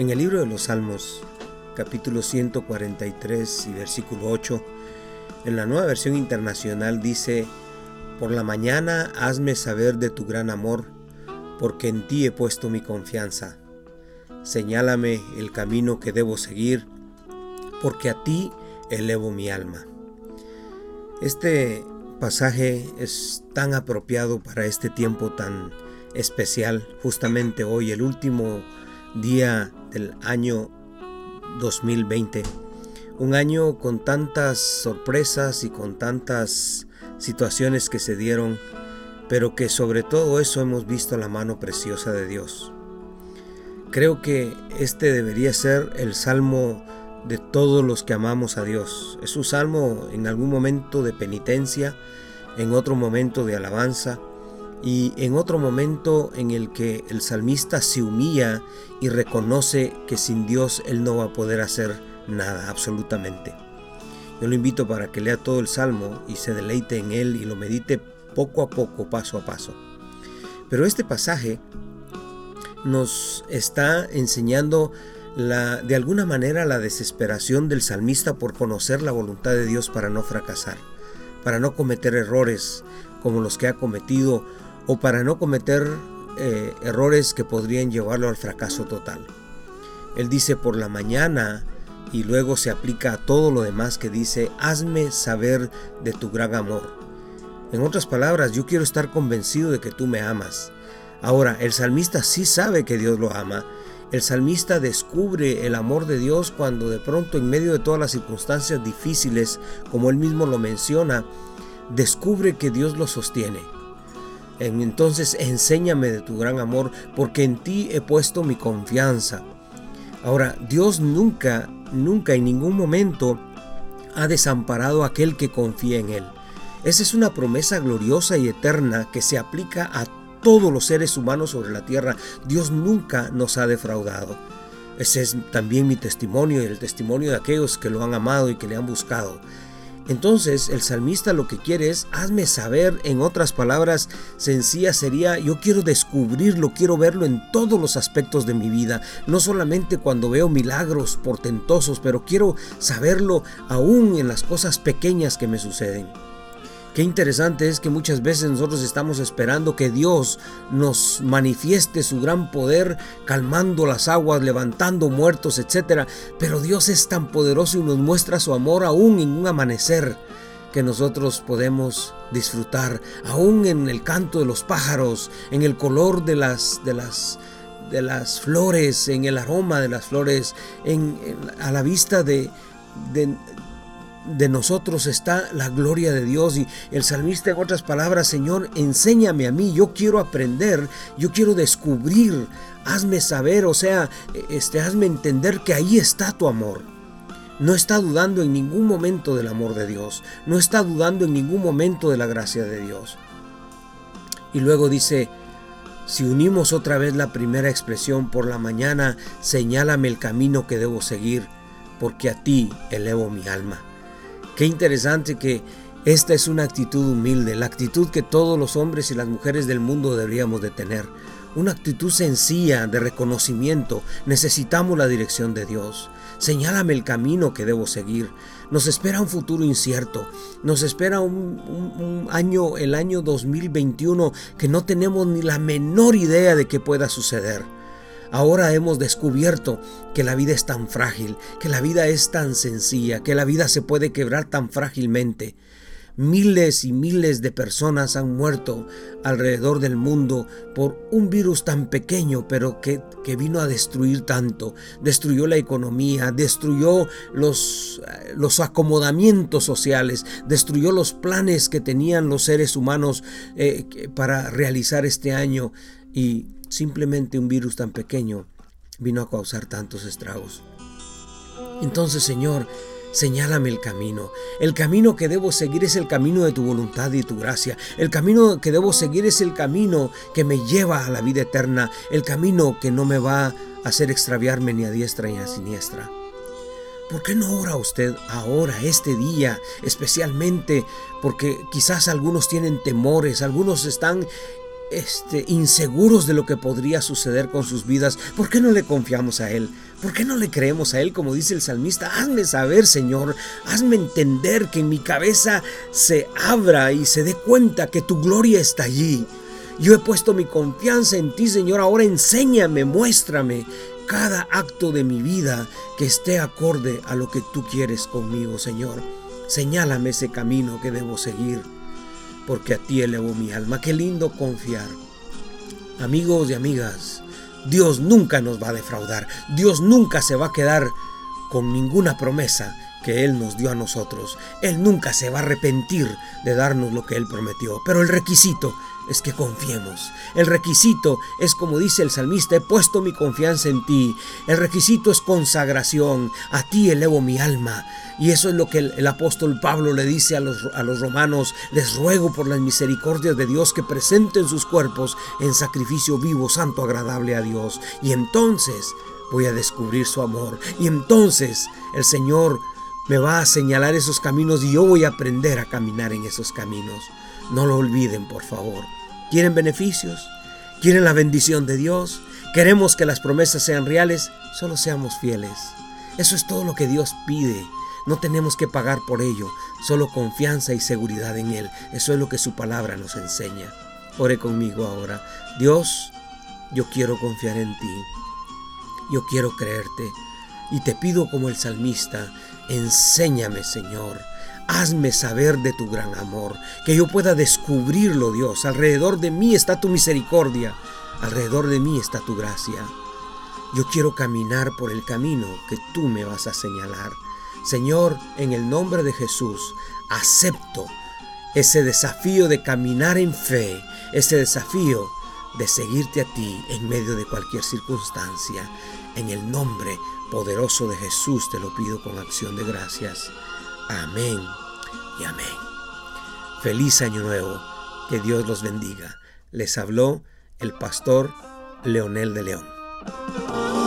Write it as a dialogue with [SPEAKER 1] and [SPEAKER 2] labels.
[SPEAKER 1] En el libro de los Salmos, capítulo 143 y versículo 8, en la nueva versión internacional dice, Por la mañana hazme saber de tu gran amor, porque en ti he puesto mi confianza. Señálame el camino que debo seguir, porque a ti elevo mi alma. Este pasaje es tan apropiado para este tiempo tan especial, justamente hoy, el último día del año 2020. Un año con tantas sorpresas y con tantas situaciones que se dieron, pero que sobre todo eso hemos visto la mano preciosa de Dios. Creo que este debería ser el salmo de todos los que amamos a Dios. Es un salmo en algún momento de penitencia, en otro momento de alabanza y en otro momento en el que el salmista se humilla y reconoce que sin Dios él no va a poder hacer nada, absolutamente. Yo lo invito para que lea todo el salmo y se deleite en él y lo medite poco a poco, paso a paso. Pero este pasaje nos está enseñando la, de alguna manera la desesperación del salmista por conocer la voluntad de Dios para no fracasar, para no cometer errores como los que ha cometido o para no cometer eh, errores que podrían llevarlo al fracaso total. Él dice por la mañana y luego se aplica a todo lo demás que dice, hazme saber de tu gran amor. En otras palabras, yo quiero estar convencido de que tú me amas. Ahora, el salmista sí sabe que Dios lo ama el salmista descubre el amor de Dios cuando de pronto en medio de todas las circunstancias difíciles, como él mismo lo menciona, descubre que Dios lo sostiene. Entonces enséñame de tu gran amor, porque en ti he puesto mi confianza. Ahora, Dios nunca, nunca en ningún momento ha desamparado a aquel que confía en Él. Esa es una promesa gloriosa y eterna que se aplica a todos los seres humanos sobre la tierra. Dios nunca nos ha defraudado. Ese es también mi testimonio y el testimonio de aquellos que lo han amado y que le han buscado. Entonces el salmista lo que quiere es, hazme saber, en otras palabras sencillas sería, yo quiero descubrirlo, quiero verlo en todos los aspectos de mi vida, no solamente cuando veo milagros portentosos, pero quiero saberlo aún en las cosas pequeñas que me suceden. Interesante es que muchas veces nosotros estamos esperando que Dios nos manifieste su gran poder, calmando las aguas, levantando muertos, etc. Pero Dios es tan poderoso y nos muestra su amor aún en un amanecer que nosotros podemos disfrutar, aún en el canto de los pájaros, en el color de las, de las, de las flores, en el aroma de las flores, en, a la vista de, de, de nosotros está la gloria de Dios y el salmista en otras palabras, Señor, enséñame a mí, yo quiero aprender, yo quiero descubrir, hazme saber, o sea, este hazme entender que ahí está tu amor. No está dudando en ningún momento del amor de Dios, no está dudando en ningún momento de la gracia de Dios. Y luego dice, si unimos otra vez la primera expresión por la mañana, señálame el camino que debo seguir, porque a ti elevo mi alma. Qué interesante que esta es una actitud humilde, la actitud que todos los hombres y las mujeres del mundo deberíamos de tener. Una actitud sencilla de reconocimiento. Necesitamos la dirección de Dios. Señálame el camino que debo seguir. Nos espera un futuro incierto. Nos espera un, año, el año 2021, que no tenemos ni la menor idea de qué pueda suceder. Ahora hemos descubierto que la vida es tan frágil, que la vida es tan sencilla, que la vida se puede quebrar tan frágilmente. Miles y miles de personas han muerto alrededor del mundo por un virus tan pequeño, pero que, que vino a destruir tanto. Destruyó la economía, destruyó los, los acomodamientos sociales, destruyó los planes que tenían los seres humanos eh, para realizar este año y simplemente un virus tan pequeño vino a causar tantos estragos. Entonces, Señor, señálame el camino. El camino que debo seguir es el camino de tu voluntad y tu gracia. El camino que debo seguir es el camino que me lleva a la vida eterna. El camino que no me va a hacer extraviarme ni a diestra ni a siniestra. ¿Por qué no ora usted ahora, este día, especialmente porque quizás algunos tienen temores, algunos están este, inseguros de lo que podría suceder con sus vidas, ¿por qué no le confiamos a Él? ¿Por qué no le creemos a Él como dice el salmista? Hazme saber, Señor, hazme entender que en mi cabeza se abra y se dé cuenta que tu gloria está allí. Yo he puesto mi confianza en ti, Señor, ahora enséñame, muéstrame cada acto de mi vida que esté acorde a lo que tú quieres conmigo, Señor. Señálame ese camino que debo seguir porque a ti elevo mi alma. Qué lindo confiar. Amigos y amigas, Dios nunca nos va a defraudar. Dios nunca se va a quedar con ninguna promesa que Él nos dio a nosotros. Él nunca se va a arrepentir de darnos lo que Él prometió. Pero el requisito es que confiemos. El requisito es como dice el salmista, he puesto mi confianza en ti. El requisito es consagración. A ti elevo mi alma. Y eso es lo que el, apóstol Pablo le dice a los, a los romanos. Les ruego por las misericordias de Dios que presenten sus cuerpos en sacrificio vivo, santo, agradable a Dios. Y entonces voy a descubrir su amor. Y entonces el Señor me va a señalar esos caminos y yo voy a aprender a caminar en esos caminos. No lo olviden, por favor. ¿Quieren beneficios? ¿Quieren la bendición de Dios? ¿Queremos que las promesas sean reales? Solo seamos fieles. Eso es todo lo que Dios pide. No tenemos que pagar por ello, solo confianza y seguridad en Él. Eso es lo que su palabra nos enseña. Ore conmigo ahora. Dios, yo quiero confiar en ti. Yo quiero creerte. Y te pido como el salmista, enséñame Señor Hazme saber de tu gran amor, que yo pueda descubrirlo, Dios. Alrededor de mí está tu misericordia, alrededor de mí está tu gracia. Yo quiero caminar por el camino que tú me vas a señalar. Señor, en el nombre de Jesús, acepto ese desafío de caminar en fe, ese desafío de seguirte a ti en medio de cualquier circunstancia. En el nombre poderoso de Jesús te lo pido con acción de gracias. Amén y amén. Feliz año nuevo. Que Dios los bendiga. Les habló el pastor Leonel de León.